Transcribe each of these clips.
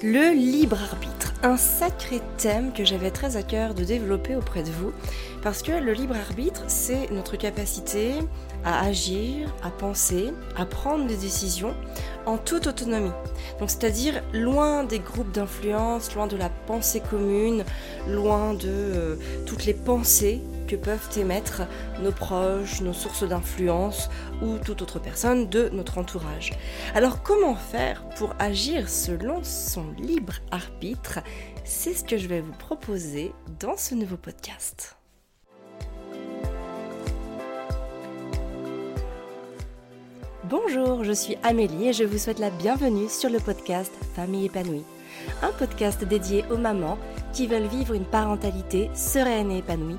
Le libre arbitre, un sacré thème que j'avais très à cœur de développer auprès de vous, parce que le libre arbitre, c'est notre capacité à agir, à penser, à prendre des décisions en toute autonomie. Donc c'est-à-dire loin des groupes d'influence, loin de la pensée commune, loin de euh, toutes les pensées que peuvent émettre nos proches, nos sources d'influence ou toute autre personne de notre entourage. Alors comment faire pour agir selon son libre arbitre? C'est ce que je vais vous proposer dans ce nouveau podcast. Bonjour, je suis Amélie et je vous souhaite la bienvenue sur le podcast Famille épanouie. Un podcast dédié aux mamans qui veulent vivre une parentalité sereine et épanouie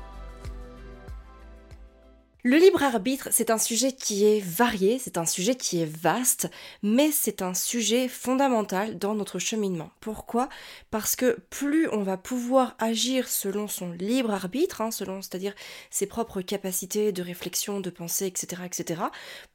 Le libre arbitre, c'est un sujet qui est varié, c'est un sujet qui est vaste, mais c'est un sujet fondamental dans notre cheminement. Pourquoi? Parce que plus on va pouvoir agir selon son libre arbitre, hein, selon c'est-à-dire ses propres capacités de réflexion, de pensée, etc., etc.,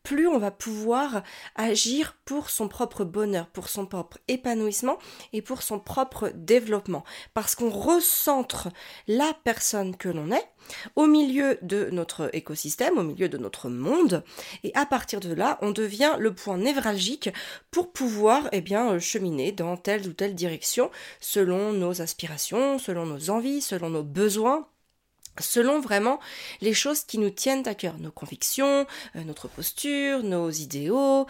plus on va pouvoir agir pour son propre bonheur, pour son propre épanouissement et pour son propre développement. Parce qu'on recentre la personne que l'on est au milieu de notre écosystème, au milieu de notre monde, et à partir de là, on devient le point névralgique pour pouvoir eh bien, euh, cheminer dans telle ou telle direction selon nos aspirations, selon nos envies, selon nos besoins selon vraiment les choses qui nous tiennent à cœur, nos convictions, euh, notre posture, nos idéaux,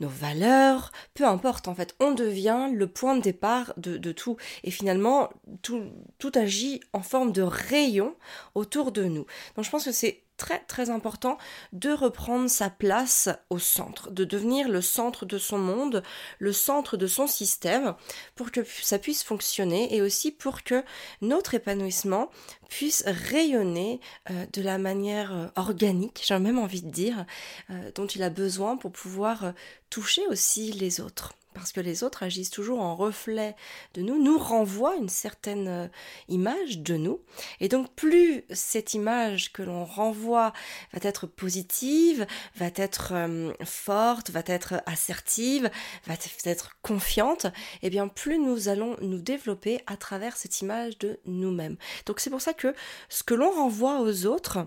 nos valeurs, peu importe en fait, on devient le point de départ de, tout. Et finalement tout, tout agit en forme de rayon autour de nous. Donc je pense que c'est très très important de reprendre sa place au centre, de devenir le centre de son monde, le centre de son système, pour que ça puisse fonctionner et aussi pour que notre épanouissement puisse rayonner euh, de la manière euh, organique, j'ai même envie de dire, euh, dont il a besoin pour pouvoir toucher aussi les autres parce que les autres agissent toujours en reflet de nous, nous renvoient une certaine euh, image de nous. Et donc plus cette image que l'on renvoie va être positive, va être euh, forte, va être assertive, va être confiante, et eh bien plus nous allons nous développer à travers cette image de nous-mêmes. Donc c'est pour ça que ce que l'on renvoie aux autres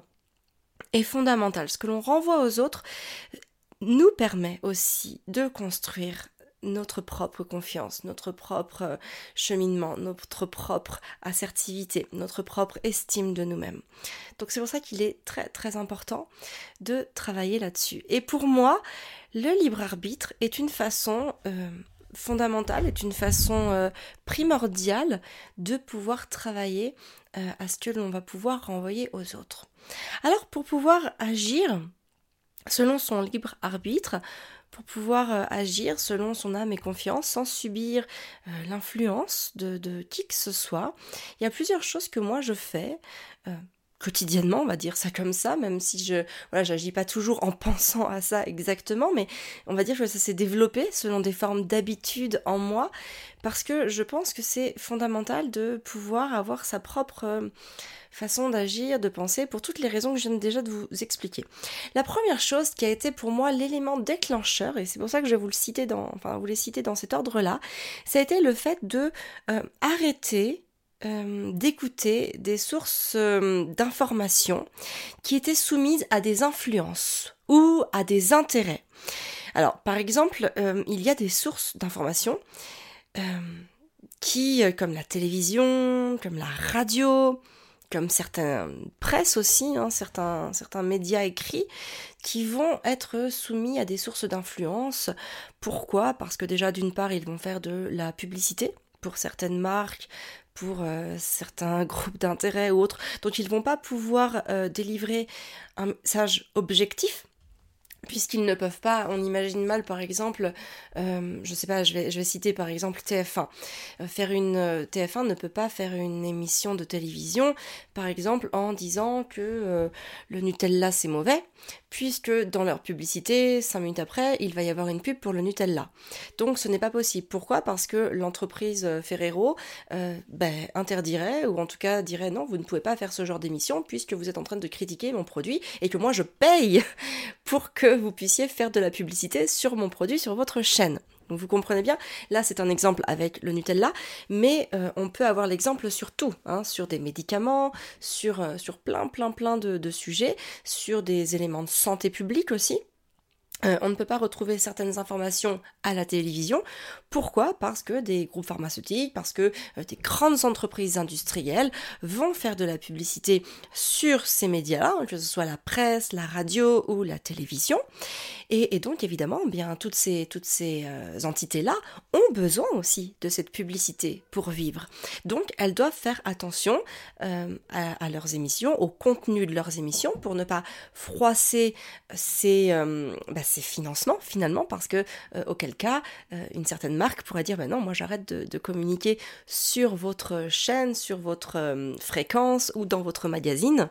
est fondamental. Ce que l'on renvoie aux autres nous permet aussi de construire notre propre confiance, notre propre euh, cheminement, notre propre assertivité, notre propre estime de nous-mêmes. Donc c'est pour ça qu'il est très très important de travailler là-dessus. Et pour moi, le libre arbitre est une façon euh, fondamentale, est une façon euh, primordiale de pouvoir travailler à ce que l'on va pouvoir renvoyer aux autres. Alors pour pouvoir agir selon son libre arbitre, pour pouvoir euh, agir selon son âme et confiance sans subir euh, l'influence de, qui que ce soit. Il y a plusieurs choses que moi je fais. Euh, quotidiennement, on va dire ça comme ça, même si je voilà, j'agis pas toujours en pensant à ça exactement, mais on va dire que ça s'est développé selon des formes d'habitude en moi, parce que je pense que c'est fondamental de pouvoir avoir sa propre euh, façon d'agir, de penser, pour toutes les raisons que je viens déjà de vous expliquer. La première chose qui a été pour moi l'élément déclencheur, et c'est pour ça que je vais vous le citer dans, enfin vous les citer dans cet ordre-là, ça a été le fait de euh, arrêter euh, d'écouter des sources euh, d'informations qui étaient soumises à des influences ou à des intérêts. Alors, par exemple, euh, il y a des sources d'informations qui, comme la télévision, comme la radio, comme certaines presses aussi, hein, certains, certains médias écrits, qui vont être soumis à des sources d'influence. Pourquoi? Parce que déjà, d'une part, ils vont faire de la publicité pour certaines marques, pour euh, certains groupes d'intérêt ou autres. Donc ils vont pas pouvoir euh, délivrer un message objectif puisqu'ils ne peuvent pas, on imagine mal par exemple, euh, je sais pas, je vais, citer par exemple TF1. Euh, faire une euh, TF1 ne peut pas faire une émission de télévision, par exemple, en disant que le Nutella c'est mauvais, puisque dans leur publicité, cinq minutes après, il va y avoir une pub pour le Nutella. Donc ce n'est pas possible. Pourquoi? Parce que l'entreprise Ferrero ben, interdirait, ou en tout cas dirait non, vous ne pouvez pas faire ce genre d'émission, puisque vous êtes en train de critiquer mon produit, et que moi je paye pour que vous puissiez faire de la publicité sur mon produit, sur votre chaîne. Donc vous comprenez bien, là c'est un exemple avec le Nutella, mais euh, on peut avoir l'exemple sur tout, hein, sur des médicaments, sur, euh, sur plein plein plein de sujets, sur des éléments de santé publique aussi. Euh, on ne peut pas retrouver certaines informations à la télévision. Pourquoi? Parce que des groupes pharmaceutiques, parce que euh, des grandes entreprises industrielles vont faire de la publicité sur ces médias-là, que ce soit la presse, la radio ou la télévision. Et, donc évidemment, bien toutes ces, euh, entités-là ont besoin aussi de cette publicité pour vivre. Donc elles doivent faire attention à, leurs émissions, au contenu de leurs émissions, pour ne pas froisser ces, bah, ces financements finalement parce que euh, auquel cas euh, une certaine marque pourrait dire ben non moi j'arrête de, communiquer sur votre chaîne sur votre euh, fréquence ou dans votre magazine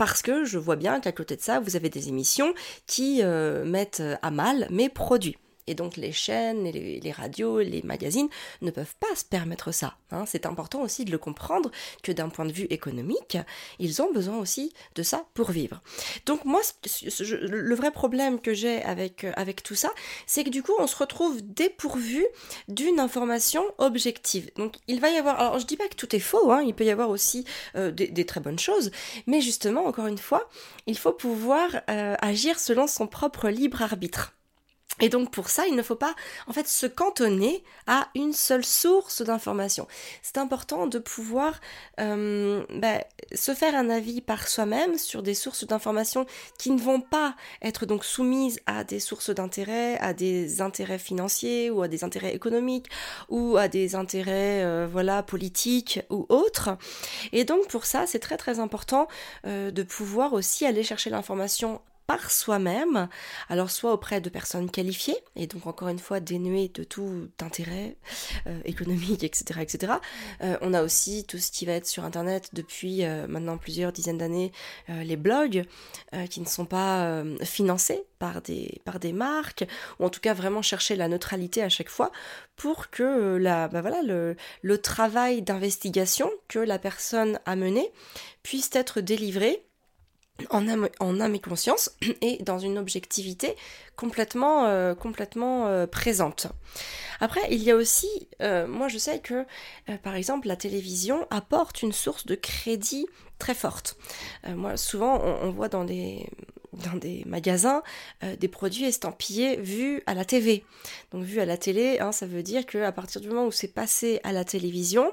parce que je vois bien qu'à côté de ça vous avez des émissions qui mettent à mal mes produits et donc les chaînes, les, radios, les magazines ne peuvent pas se permettre ça. Hein. C'est important aussi de le comprendre que d'un point de vue économique, ils ont besoin aussi de ça pour vivre. Donc moi, le vrai problème que j'ai avec, euh, avec tout ça, c'est que du coup, on se retrouve dépourvu d'une information objective. Donc il va y avoir, alors je dis pas que tout est faux, hein. il peut y avoir aussi euh, des, très bonnes choses, mais justement, encore une fois, il faut pouvoir euh, agir selon son propre libre arbitre. Et donc pour ça, il ne faut pas en fait se cantonner à une seule source d'information. C'est important de pouvoir euh, bah, se faire un avis par soi-même sur des sources d'information qui ne vont pas être donc soumises à des sources d'intérêt, à des intérêts financiers ou à des intérêts économiques ou à des intérêts euh, voilà politiques ou autres. Et donc pour ça, c'est très très important euh, de pouvoir aussi aller chercher l'information par soi-même, alors soit auprès de personnes qualifiées, et donc encore une fois dénuées de tout intérêt euh, économique, etc. etc. Euh, on a aussi tout ce qui va être sur Internet depuis euh, maintenant plusieurs dizaines d'années, les blogs, qui ne sont pas financés par des, par des marques, ou en tout cas vraiment chercher la neutralité à chaque fois pour que la, bah voilà, le, le travail d'investigation que la personne a mené puisse être délivré en âme, en et conscience et dans une objectivité complètement, euh, complètement euh, présente. Après, il y a aussi, euh, moi je sais que par exemple la télévision apporte une source de crédit très forte. moi souvent on, voit dans des, dans des magasins euh, des produits estampillés vus à la TV. Donc vus à la télé, hein, ça veut dire qu'à partir du moment où c'est passé à la télévision,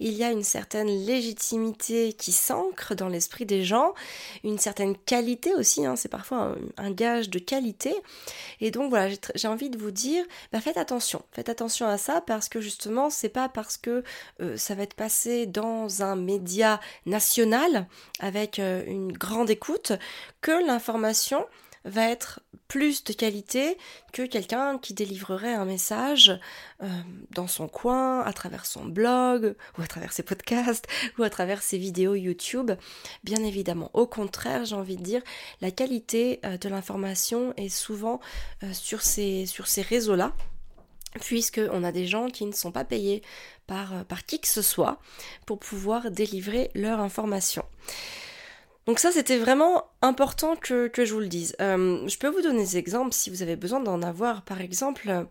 il y a une certaine légitimité qui s'ancre dans l'esprit des gens, une certaine qualité aussi, hein, c'est parfois un, gage de qualité. Et donc voilà, j'ai envie de vous dire, bah, faites attention, faites attention à ça parce que justement, c'est pas parce que euh, ça va être passé dans un média national avec euh, une grande écoute que l'information va être plus de qualité que quelqu'un qui délivrerait un message euh, dans son coin, à travers son blog, ou à travers ses podcasts, ou à travers ses vidéos YouTube. Bien évidemment, au contraire, j'ai envie de dire, la qualité euh, de l'information est souvent euh, sur ces, sur ces réseaux-là, puisqu'on a des gens qui ne sont pas payés par, par qui que ce soit pour pouvoir délivrer leur information. Donc ça, c'était vraiment important que, je vous le dise. Euh, je peux vous donner des exemples si vous avez besoin d'en avoir. Par exemple,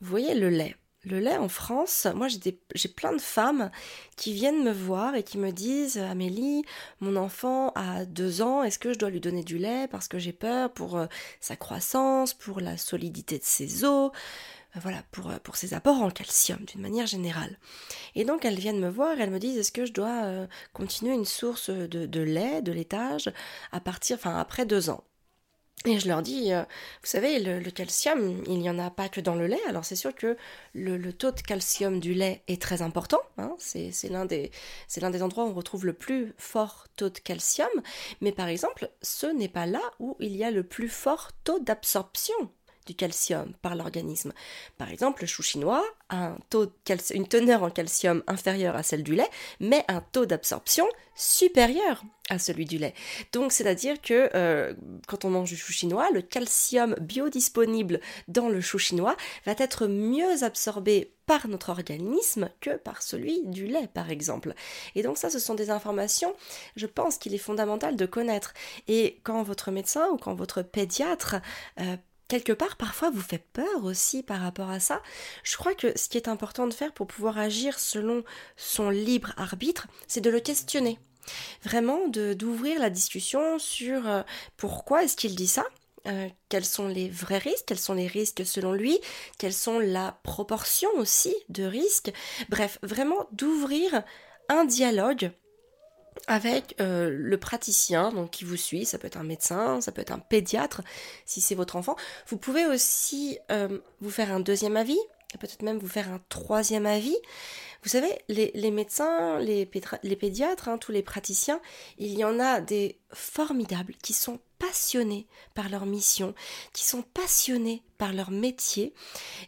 vous voyez le lait. Le lait en France, moi j'ai plein de femmes qui viennent me voir et qui me disent Amélie, mon enfant a deux ans, est-ce que je dois lui donner du lait parce que j'ai peur pour euh, sa croissance, pour la solidité de ses os? euh, voilà, pour, euh, pour ses apports en calcium d'une manière générale. Et donc elles viennent me voir, elles me disent est-ce que je dois euh, continuer une source de, lait, de laitage, à partir, enfin après deux ans? Et je leur dis, euh, vous savez, le, calcium, il n'y en a pas que dans le lait. Alors c'est sûr que le, taux de calcium du lait est très important. Hein. c'est l'un des, des endroits où on retrouve le plus fort taux de calcium. Mais par exemple, ce n'est pas là où il y a le plus fort taux d'absorption calcium par l'organisme. Par exemple, le chou chinois a un taux une teneur en calcium inférieure à celle du lait, mais un taux d'absorption supérieur à celui du lait. Donc, c'est-à-dire que euh, quand on mange du chou chinois, le calcium biodisponible dans le chou chinois va être mieux absorbé par notre organisme que par celui du lait, par exemple. Et donc ça, ce sont des informations, je pense qu'il est fondamental de connaître. Et quand votre médecin ou quand votre pédiatre euh, quelque part parfois vous fait peur aussi par rapport à ça. Je crois que ce qui est important de faire pour pouvoir agir selon son libre arbitre, c'est de le questionner. Vraiment d'ouvrir la discussion sur euh, pourquoi est-ce qu'il dit ça euh, quels sont les vrais risques, quels sont les risques selon lui, quelles sont la proportion aussi de risques. Bref, vraiment d'ouvrir un dialogue avec euh, le praticien donc qui vous suit, ça peut être un médecin, ça peut être un pédiatre si c'est votre enfant. Vous pouvez aussi euh, vous faire un deuxième avis, peut-être même vous faire un troisième avis. Vous savez, les, médecins, les, pédiatres, hein, tous les praticiens, il y en a des formidables qui sont passionnés par leur mission, qui sont passionnés par leur métier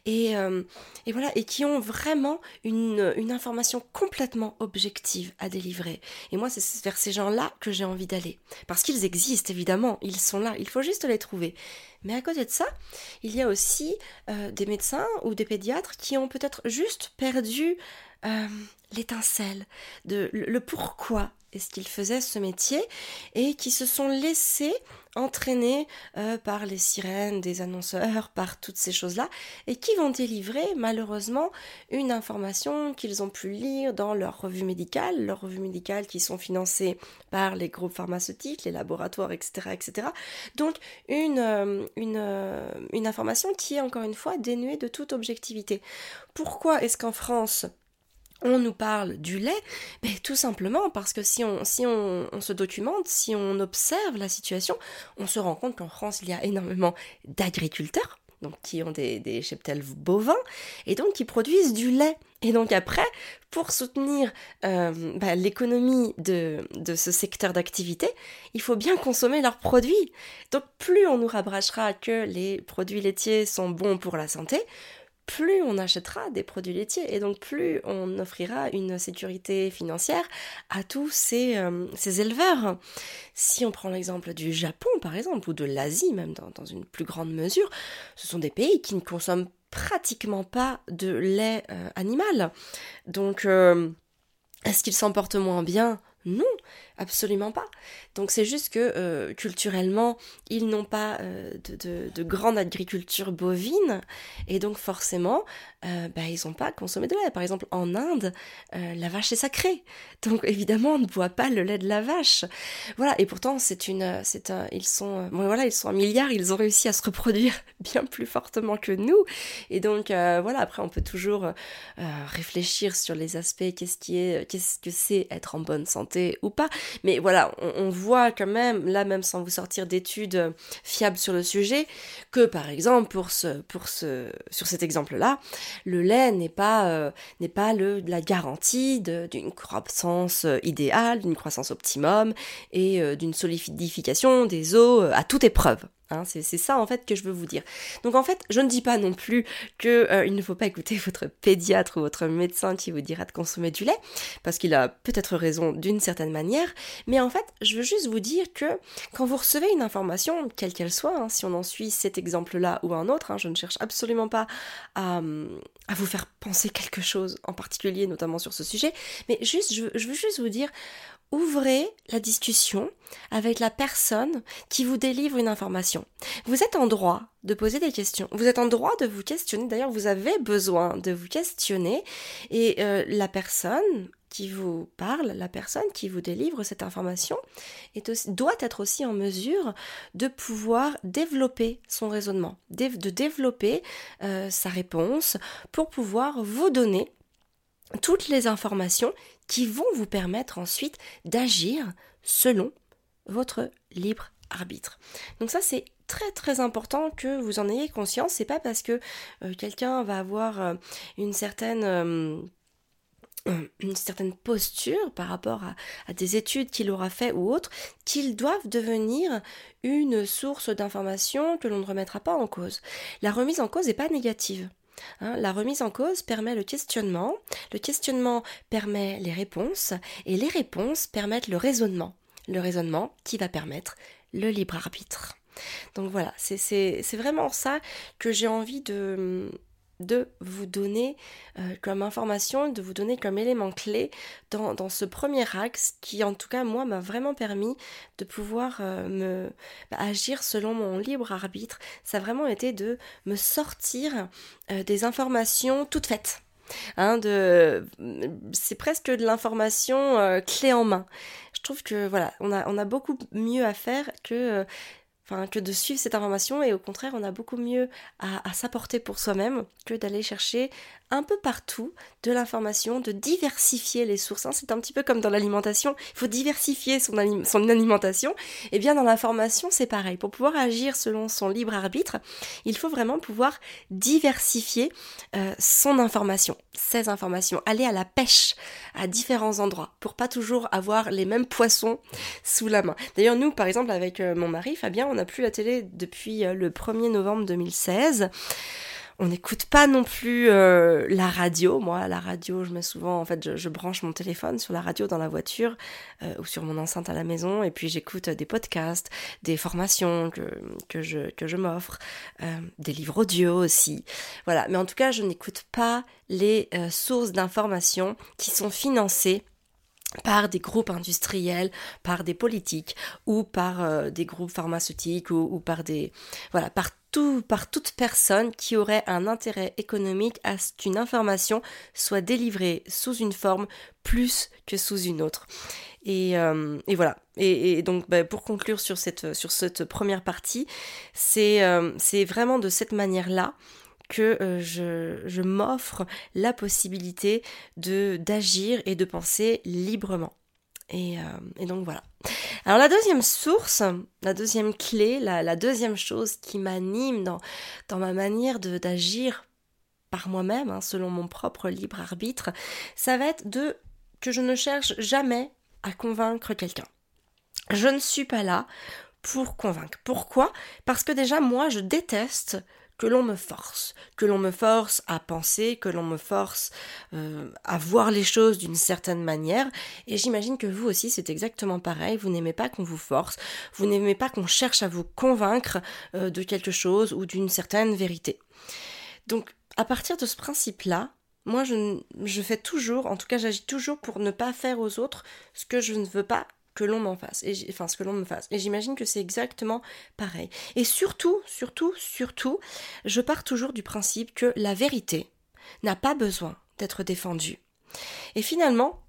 et, euh, et voilà et qui ont vraiment une, une, information complètement objective à délivrer. Et moi, c'est vers ces gens-là que j'ai envie d'aller. Parce qu'ils existent, évidemment, ils sont là, il faut juste les trouver. Mais à côté de ça, il y a aussi euh, des médecins ou des pédiatres qui ont peut-être juste perdu euh, l'étincelle, de le pourquoi est-ce qu'ils faisaient ce métier et qui se sont laissés entraîner euh, par les sirènes des annonceurs, par toutes ces choses-là, et qui vont délivrer malheureusement une information qu'ils ont pu lire dans leur revue médicale, leurs revues médicales qui sont financées par les groupes pharmaceutiques, les laboratoires, etc. etc. Donc euh, euh, une information qui est encore une fois dénuée de toute objectivité. Pourquoi est-ce qu'en France, on nous parle du lait, tout simplement parce que si on, si on, se documente, si on observe la situation, on se rend compte qu'en France, il y a énormément d'agriculteurs, donc qui ont des, des, cheptels bovins, et donc qui produisent du lait. Et donc après, pour soutenir euh, bah, l'économie de, de ce secteur d'activité, il faut bien consommer leurs produits. Donc plus on nous rabâchera que les produits laitiers sont bons pour la santé, plus on achètera des produits laitiers et donc plus on offrira une sécurité financière à tous ces, euh, éleveurs. Si on prend l'exemple du Japon par exemple, ou de l'Asie même dans, une plus grande mesure, ce sont des pays qui ne consomment pratiquement pas de lait euh, animal. Donc euh, est-ce qu'ils s'en portent moins bien? Non, absolument pas. Donc c'est juste que euh, culturellement, ils n'ont pas euh, de, grande agriculture bovine et donc forcément, euh, bah, ils n'ont pas consommé de lait. Par exemple, en Inde, la vache est sacrée. Donc évidemment, on ne boit pas le lait de la vache. Voilà, et pourtant, c'est une, c'est un, ils sont, bon, voilà, ils sont un milliard, ils ont réussi à se reproduire bien plus fortement que nous. Et donc voilà, après, on peut toujours réfléchir sur les aspects, qu'est-ce qui est, qu'est-ce que c'est être en bonne santé ou pas? Mais voilà, on, voit quand même, là même sans vous sortir d'études euh, fiables sur le sujet, que par exemple pour ce, pour ce, sur cet exemple-là, le lait n'est pas, euh, n'est pas le, la garantie d'une croissance euh, idéale, d'une croissance optimum et d'une solidification des os à toute épreuve. Hein, c'est ça en fait que je veux vous dire. Donc en fait, je ne dis pas non plus que euh, ne faut pas écouter votre pédiatre ou votre médecin qui vous dira de consommer du lait, parce qu'il a peut-être raison d'une certaine manière, mais en fait, je veux juste vous dire que quand vous recevez une information, quelle qu'elle soit, hein, si on en suit cet exemple-là ou un autre, hein, je ne cherche absolument pas à, vous faire penser quelque chose en particulier, notamment sur ce sujet, mais juste, je veux juste vous dire, ouvrez la discussion avec la personne qui vous délivre une information. Vous êtes en droit de poser des questions. Vous êtes en droit de vous questionner. D'ailleurs, vous avez besoin de vous questionner. Et euh, la personne qui vous parle, la personne qui vous délivre cette information, doit être aussi en mesure de pouvoir développer son raisonnement, de développer euh, sa réponse pour pouvoir vous donner toutes les informations qui vont vous permettre ensuite d'agir selon votre libre Donc ça c'est très très important que vous en ayez conscience. C'est pas parce que euh, quelqu'un va avoir euh, une certaine une certaine posture par rapport à, des études qu'il aura fait ou autres, qu'ils doivent devenir une source d'information que l'on ne remettra pas en cause. La remise en cause n'est pas négative. Hein. la remise en cause permet le questionnement, le questionnement permet les réponses, et les réponses permettent le raisonnement. Le raisonnement qui va permettre le libre arbitre. Donc voilà, c'est vraiment ça que j'ai envie de, vous donner euh, comme information, de vous donner comme élément clé dans, ce premier axe qui en tout cas moi m'a vraiment permis de pouvoir euh, me bah, agir selon mon libre arbitre. Ça a vraiment été de me sortir euh, des informations toutes faites. Hein, de, c'est presque de l'information clé en main. Je trouve que voilà, on a, beaucoup mieux à faire que que de suivre cette information et au contraire on a beaucoup mieux à s'apporter pour soi-même que d'aller chercher un peu partout de l'information, de diversifier les sources. Hein. C'est un petit peu comme dans l'alimentation, il faut diversifier son, alimentation. Et eh bien dans l'information, c'est pareil. Pour pouvoir agir selon son libre arbitre, il faut vraiment pouvoir diversifier euh, son information, ses informations, aller à la pêche à différents endroits pour pas toujours avoir les mêmes poissons sous la main. D'ailleurs, nous, par exemple, avec euh, mon mari, Fabien, on n'a plus la télé depuis euh, le 1er novembre 2016 on n'écoute pas non plus euh, la radio. Moi, la radio, je mets souvent, en fait, je, branche mon téléphone sur la radio dans la voiture euh, ou sur mon enceinte à la maison, et puis j'écoute des podcasts, des formations que, que je, que je m'offre, euh, des livres audio aussi. Voilà. Mais en tout cas, je n'écoute pas les sources d'informations qui sont financées par des groupes industriels, par des politiques ou par des groupes pharmaceutiques ou, par des voilà tout, par toute personne qui aurait un intérêt économique à ce qu'une information soit délivrée sous une forme plus que sous une autre. Et, euh, voilà. Et, donc, bah, pour conclure sur cette, première partie, c'est euh, vraiment de cette manière-là que euh, je, je m'offre la possibilité d'agir et de penser librement. Et, et donc voilà. Alors la deuxième source, la deuxième clé, la, deuxième chose qui m'anime dans, dans ma manière d'agir par moi-même, hein, selon mon propre libre arbitre, ça va être de que je ne cherche jamais à convaincre quelqu'un. Je ne suis pas là pour convaincre. Pourquoi? Parce que déjà moi je déteste que l'on me force, que l'on me force à penser, que l'on me force euh, à voir les choses d'une certaine manière. Et j'imagine que vous aussi, c'est exactement pareil. Vous n'aimez pas qu'on vous force, vous n'aimez pas qu'on cherche à vous convaincre euh, de quelque chose ou d'une certaine vérité. Donc, à partir de ce principe-là, moi, je, je fais toujours, en tout cas, j'agis toujours pour ne pas faire aux autres ce que je ne veux pas que l'on m'en fasse, et enfin ce que l'on me fasse. Et j'imagine que c'est exactement pareil. Et surtout, surtout, surtout, je pars toujours du principe que la vérité n'a pas besoin d'être défendue. Et finalement,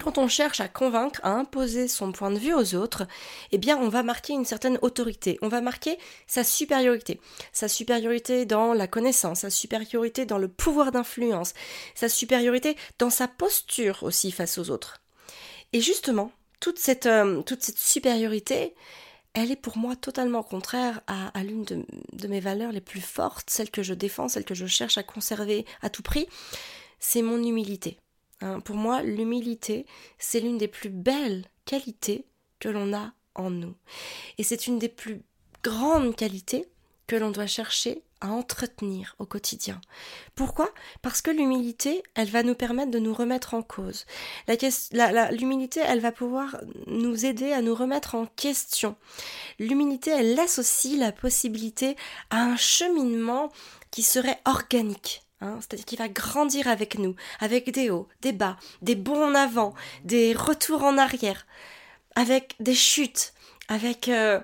quand on cherche à convaincre, à imposer son point de vue aux autres, eh bien on va marquer une certaine autorité, on va marquer sa supériorité, sa supériorité dans la connaissance, sa supériorité dans le pouvoir d'influence, sa supériorité dans sa posture aussi face aux autres. Et justement, toute cette, euh, toute cette supériorité, elle est pour moi totalement contraire à, l'une de, mes valeurs les plus fortes, celle que je défends, celle que je cherche à conserver à tout prix, c'est mon humilité. Hein. pour moi, l'humilité, c'est l'une des plus belles qualités que l'on a en nous. Et c'est une des plus grandes qualités que l'on doit chercher à entretenir au quotidien. Pourquoi? Parce que l'humilité, elle va nous permettre de nous remettre en cause. L'humilité, elle va pouvoir nous aider à nous remettre en question. L'humilité, elle laisse aussi la possibilité à un cheminement qui serait organique. Hein, c'est-à-dire qui va grandir avec nous, avec des hauts, des bas, des bons en avant, des retours en arrière, avec des chutes, avec euh,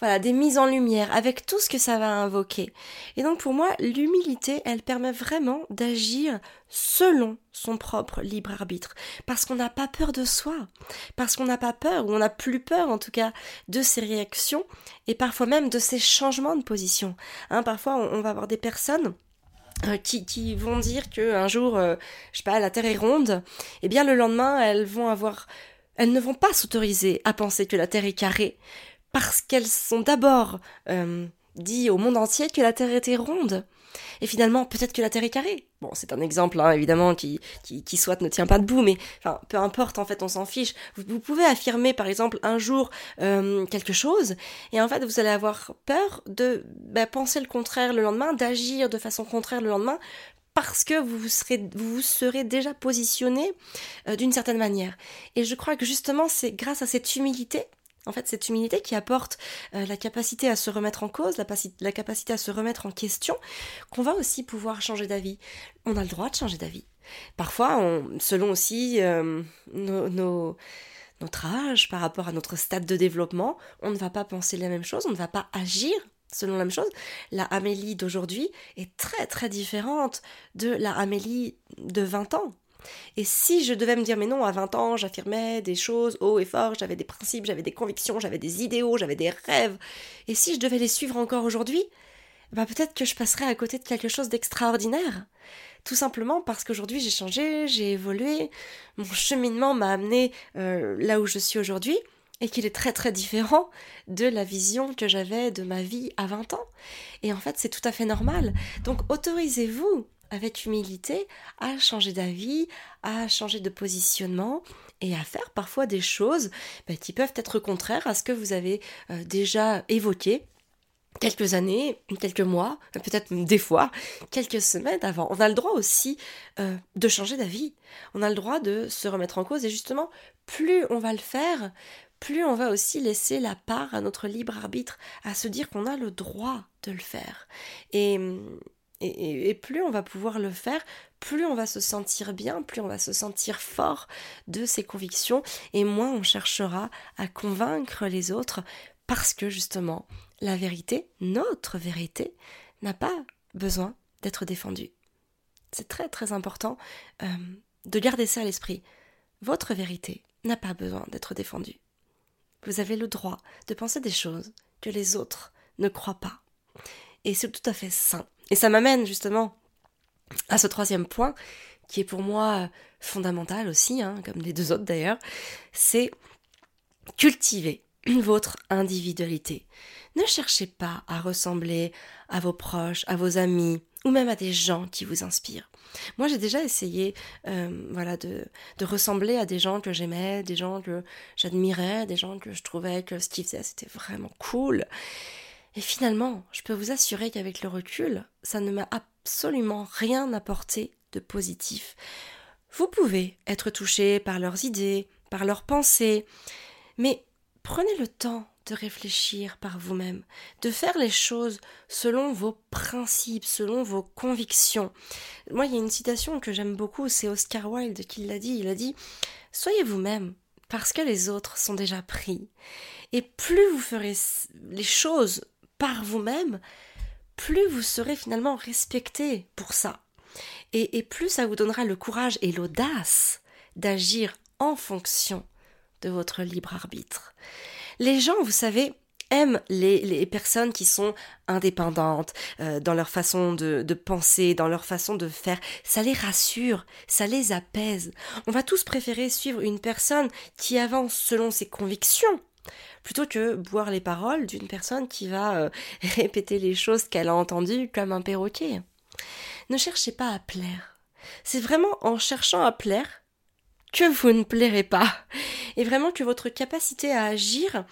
voilà, des mises en lumière, avec tout ce que ça va invoquer. Et donc pour moi, l'humilité, elle permet vraiment d'agir selon son propre libre arbitre, parce qu'on n'a pas peur de soi, parce qu'on n'a pas peur, ou on n'a plus peur en tout cas de ses réactions, et parfois même de ses changements de position. Hein, parfois on, va avoir des personnes euh, qui, vont dire que un jour, euh, je sais pas, la Terre est ronde, et eh bien le lendemain, elles vont avoir, elles ne vont pas s'autoriser à penser que la Terre est carrée, parce qu'elles sont d'abord euh, dit au monde entier que la Terre était ronde. Et finalement, peut-être que la Terre est carrée. Bon, c'est un exemple, hein, évidemment, qui, qui, qui, soit ne tient pas debout, mais enfin, peu importe, en fait, on s'en fiche. Vous, pouvez affirmer, par exemple, un jour euh, quelque chose, et en fait, vous allez avoir peur de bah, penser le contraire le lendemain, d'agir de façon contraire le lendemain, parce que vous serez, vous serez déjà positionné euh, d'une certaine manière. Et je crois que justement, c'est grâce à cette humilité en fait, cette humilité qui apporte euh, la capacité à se remettre en cause, la, capacité à se remettre en question, qu'on va aussi pouvoir changer d'avis. On a le droit de changer d'avis. Parfois, selon aussi euh, notre âge, par rapport à notre stade de développement, on ne va pas penser la même chose, on ne va pas agir selon la même chose. La Amélie d'aujourd'hui est très très différente de la Amélie de 20 ans. Et si je devais me dire, mais non, à 20 ans, j'affirmais des choses haut et fort, j'avais des principes, j'avais des convictions, j'avais des idéaux, j'avais des rêves, et si je devais les suivre encore aujourd'hui, bah peut-être que je passerais à côté de quelque chose d'extraordinaire. Tout simplement parce qu'aujourd'hui j'ai changé, j'ai évolué, mon cheminement m'a amené euh, là où je suis aujourd'hui, et qu'il est très très différent de la vision que j'avais de ma vie à 20 ans. Et en fait, c'est tout à fait normal. Donc autorisez-vous avec humilité à changer d'avis, à changer de positionnement et à faire parfois des choses bah, qui peuvent être contraires à ce que vous avez euh, déjà évoqué quelques années, quelques mois, peut-être des fois, quelques semaines avant. On a le droit aussi euh, de changer d'avis. On a le droit de se remettre en cause et justement, plus on va le faire, plus on va aussi laisser la part à notre libre arbitre, à se dire qu'on a le droit de le faire. Et et, plus on va pouvoir le faire, plus on va se sentir bien, plus on va se sentir fort de ses convictions, et moins on cherchera à convaincre les autres, parce que justement, la vérité, notre vérité, n'a pas besoin d'être défendue. C'est très très important euh, de garder ça à l'esprit. Votre vérité n'a pas besoin d'être défendue. Vous avez le droit de penser des choses que les autres ne croient pas. Et c'est tout à fait sain et ça m'amène justement à ce troisième point, qui est pour moi fondamental aussi, hein, comme les deux autres d'ailleurs, c'est cultiver votre individualité. Ne cherchez pas à ressembler à vos proches, à vos amis, ou même à des gens qui vous inspirent. Moi, j'ai déjà essayé, euh, voilà, de, de, ressembler à des gens que j'aimais, des gens que j'admirais, des gens que je trouvais que ce qu'ils faisaient c'était vraiment cool. Et finalement, je peux vous assurer qu'avec le recul, ça ne m'a absolument rien apporté de positif. Vous pouvez être touché par leurs idées, par leurs pensées, mais prenez le temps de réfléchir par vous-même, de faire les choses selon vos principes, selon vos convictions. Moi, il y a une citation que j'aime beaucoup, c'est Oscar Wilde qui l'a dit, il a dit Soyez vous-même, parce que les autres sont déjà pris. Et plus vous ferez les choses par vous-même, plus vous serez finalement respecté pour ça. Et, plus ça vous donnera le courage et l'audace d'agir en fonction de votre libre arbitre. Les gens, vous savez, aiment les, personnes qui sont indépendantes euh, dans leur façon de, de, penser, dans leur façon de faire. Ça les rassure, ça les apaise. On va tous préférer suivre une personne qui avance selon ses convictions plutôt que boire les paroles d'une personne qui va euh, répéter les choses qu'elle a entendues comme un perroquet. Ne cherchez pas à plaire. C'est vraiment en cherchant à plaire que vous ne plairez pas. Et vraiment que votre capacité à agir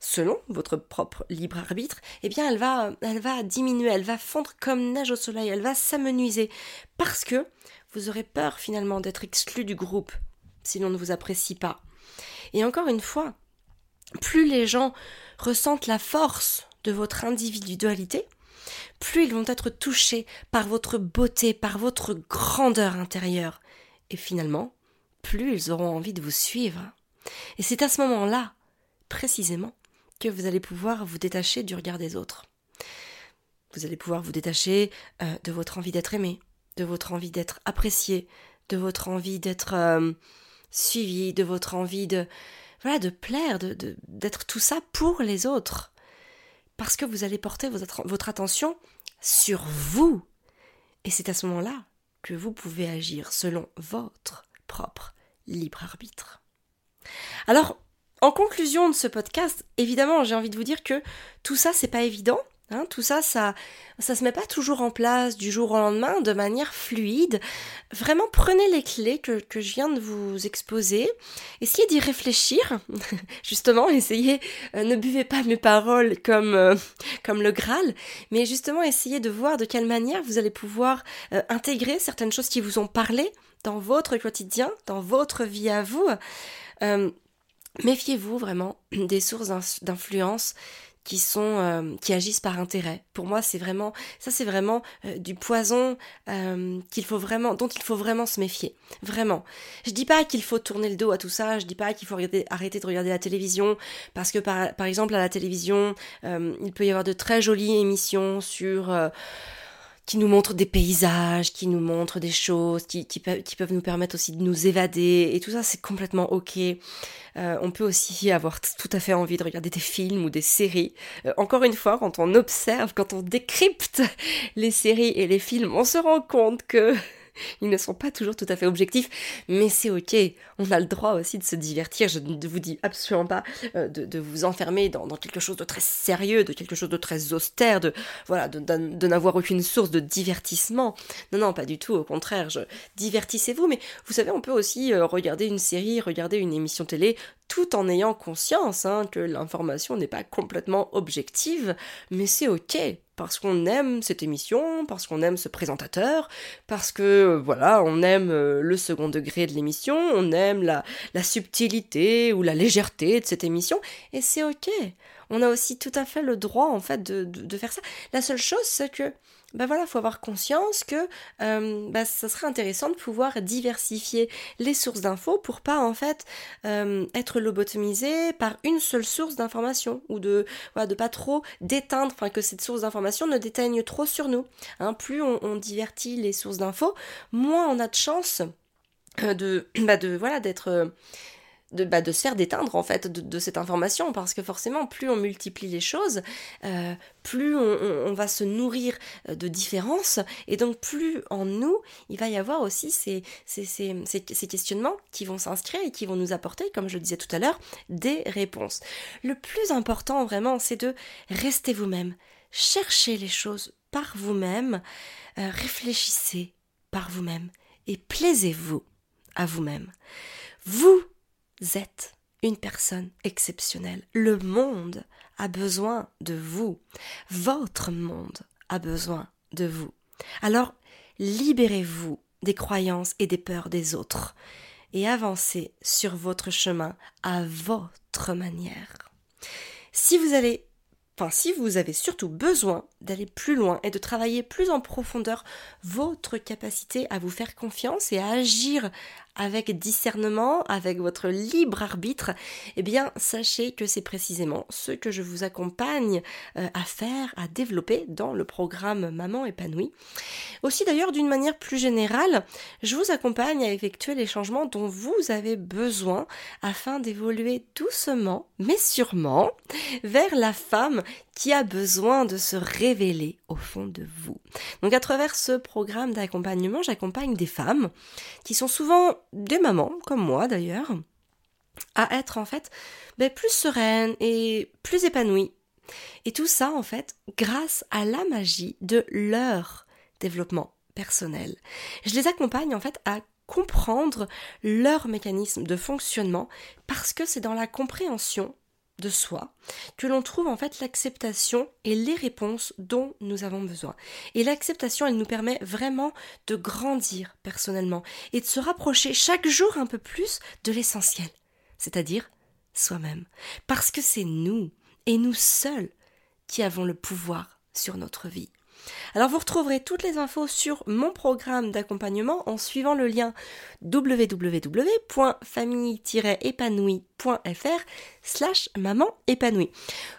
selon votre propre libre arbitre, eh bien elle va, elle va diminuer, elle va fondre comme neige au soleil, elle va s'amenuiser. Parce que vous aurez peur finalement d'être exclu du groupe si l'on ne vous apprécie pas. Et encore une fois, plus les gens ressentent la force de votre individualité, plus ils vont être touchés par votre beauté, par votre grandeur intérieure. Et finalement, plus ils auront envie de vous suivre. Et c'est à ce moment-là, précisément, que vous allez pouvoir vous détacher du regard des autres. Vous allez pouvoir vous détacher euh, de votre envie d'être aimé, de votre envie d'être apprécié, de votre envie d'être euh, suivi, de votre envie de voilà, de plaire, de, d'être tout ça pour les autres. Parce que vous allez porter votre, votre attention sur vous. Et c'est à ce moment-là que vous pouvez agir selon votre propre libre arbitre. Alors, En conclusion de ce podcast, évidemment, j'ai envie de vous dire que tout ça, c'est pas évident. Hein, tout ça, ça, ça se met pas toujours en place du jour au lendemain de manière fluide. Vraiment, prenez les clés que, que je viens de vous exposer. Essayez d'y réfléchir. justement, essayez, euh, ne buvez pas mes paroles comme, euh, comme le Graal, mais justement, essayez de voir de quelle manière vous allez pouvoir euh, intégrer certaines choses qui vous ont parlé dans votre quotidien, dans votre vie à vous. Méfiez-vous vraiment des sources d'influence qui sont euh, qui agissent par intérêt. Pour moi, c'est vraiment ça, c'est vraiment euh, du poison euh, qu'il faut vraiment dont il faut vraiment se méfier. Vraiment. Je dis pas qu'il faut tourner le dos à tout ça. Je dis pas qu'il faut arrêter de regarder la télévision parce que par, par exemple à la télévision, il peut y avoir de très jolies émissions sur qui nous montrent des paysages, qui nous montrent des choses, qui, qui, peuvent nous permettre aussi de nous évader, et tout ça c'est complètement ok. Euh, on peut aussi avoir tout à fait envie de regarder des films ou des séries. Euh, encore une fois, quand on observe, quand on décrypte les séries et les films, on se rend compte que ils ne sont pas toujours tout à fait objectifs, mais c'est ok. On a le droit aussi de se divertir. Je ne vous dis absolument pas euh, de, vous enfermer dans, quelque chose de très sérieux, de quelque chose de très austère, de voilà, de, n'avoir aucune source de divertissement. Non, non, pas du tout. Au contraire, je divertissez-vous. Mais vous savez, on peut aussi euh, regarder une série, regarder une émission télé, tout en ayant conscience hein, que l'information n'est pas complètement objective, mais c'est ok parce qu'on aime cette émission, parce qu'on aime ce présentateur, parce que voilà, on aime euh, le second degré de l'émission, on aime la, la subtilité ou la légèreté de cette émission, et c'est ok. On a aussi tout à fait le droit en fait de, de faire ça. La seule chose, c'est que ben voilà, faut avoir conscience que euh, bah, ça serait intéressant de pouvoir diversifier les sources d'infos pour pas en fait euh, être lobotomisé par une seule source d'information ou de voilà, de pas trop déteindre, enfin que cette source d'information ne déteigne trop sur nous. Hein, plus on, divertit les sources d'infos, moins on a de chance euh, de, bah de voilà d'être de, bah, de se faire déteindre en fait de, cette information. Parce que forcément plus on multiplie les choses, euh, plus on, va se nourrir euh, de différences. Et donc plus en nous il va y avoir aussi ces, ces, questionnements qui vont s'inscrire et qui vont nous apporter, comme je disais tout à l'heure, des réponses. Le plus important vraiment c'est de rester vous-même, chercher les choses par vous-même, euh, réfléchissez par vous-même. Et plaisez-vous à vous-même. Vous vous êtes une personne exceptionnelle. Le monde a besoin de vous. Votre monde a besoin de vous. Alors, libérez-vous des croyances et des peurs des autres et avancez sur votre chemin à votre manière. Si vous allez si vous avez surtout besoin d'aller plus loin et de travailler plus en profondeur votre capacité à vous faire confiance et à agir avec discernement, avec votre libre arbitre, eh bien sachez que c'est précisément ce que je vous accompagne euh, à faire, à développer dans le programme Maman épanouie. Aussi d'ailleurs d'une manière plus générale, je vous accompagne à effectuer les changements dont vous avez besoin afin d'évoluer doucement mais sûrement vers la femme qui a besoin de se révéler au fond de vous. Donc à travers ce programme d'accompagnement, j'accompagne des femmes qui sont souvent des mamans, comme moi d'ailleurs, à être en fait ben, plus sereines et plus épanouies. Et tout ça en fait grâce à la magie de leur développement personnel. Je les accompagne en fait à comprendre leur mécanisme de fonctionnement parce que c'est dans la compréhension de soi que l'on trouve en fait l'acceptation et les réponses dont nous avons besoin. Et l'acceptation, elle nous permet vraiment de grandir personnellement et de se rapprocher chaque jour un peu plus de l'essentiel, c'est-à-dire soi-même. Parce que c'est nous et nous seuls qui avons le pouvoir sur notre vie. Alors vous retrouverez toutes les infos sur mon programme d'accompagnement en suivant le lien www.famille-épanouie.fr slash maman épanouie.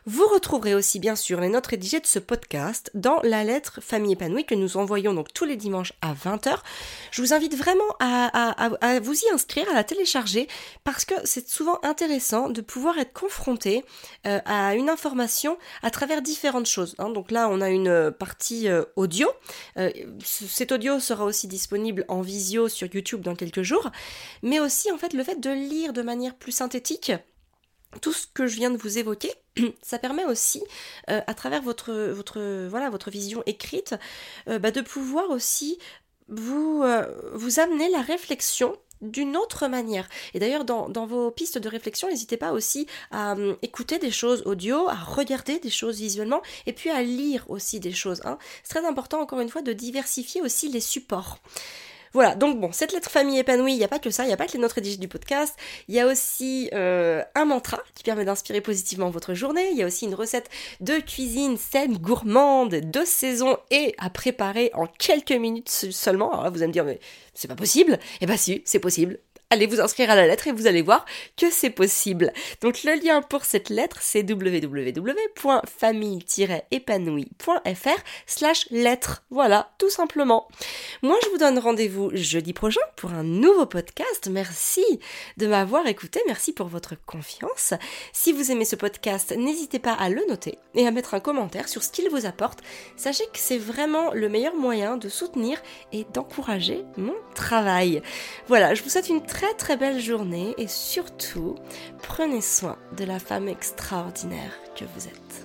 Vous retrouverez aussi bien sûr les notes rédigées de ce podcast dans la lettre famille épanouie que nous envoyons donc tous les dimanches à 20h. Je vous invite vraiment à, vous y inscrire, à la télécharger parce que c'est souvent intéressant de pouvoir être confronté euh, à une information à travers différentes choses. Hein. Donc là on a une partie euh, audio. Euh, cet audio sera aussi disponible en visio sur YouTube dans quelques jours, mais aussi en fait le fait de lire de manière plus synthétique tout ce que je viens de vous évoquer, ça permet aussi, euh, à travers votre, voilà, votre vision écrite, bah, de pouvoir aussi vous, vous amener la réflexion d'une autre manière. Et d'ailleurs, dans, vos pistes de réflexion, n'hésitez pas aussi à hum, écouter des choses audio, à regarder des choses visuellement, et puis à lire aussi des choses. Hein. C'est très important, encore une fois, de diversifier aussi les supports. Voilà, donc bon, cette lettre famille épanouie, il n'y a pas que ça, il n'y a pas que les notes rédigées du podcast, il y a aussi euh, un mantra qui permet d'inspirer positivement votre journée, il y a aussi une recette de cuisine saine, gourmande, de saison et à préparer en quelques minutes seulement. Alors là, vous allez me dire, mais c'est pas possible Eh ben si, c'est possible allez vous inscrire à la lettre et vous allez voir que c'est possible. Donc le lien pour cette lettre, c'est www.famille-épanouie.fr slash lettre. Voilà, tout simplement. Moi, je vous donne rendez-vous jeudi prochain pour un nouveau podcast. Merci de m'avoir écouté. Merci pour votre confiance. Si vous aimez ce podcast, n'hésitez pas à le noter et à mettre un commentaire sur ce qu'il vous apporte. Sachez que c'est vraiment le meilleur moyen de soutenir et d'encourager mon travail. Voilà, je vous souhaite une très très belle journée et surtout, prenez soin de la femme extraordinaire que vous êtes.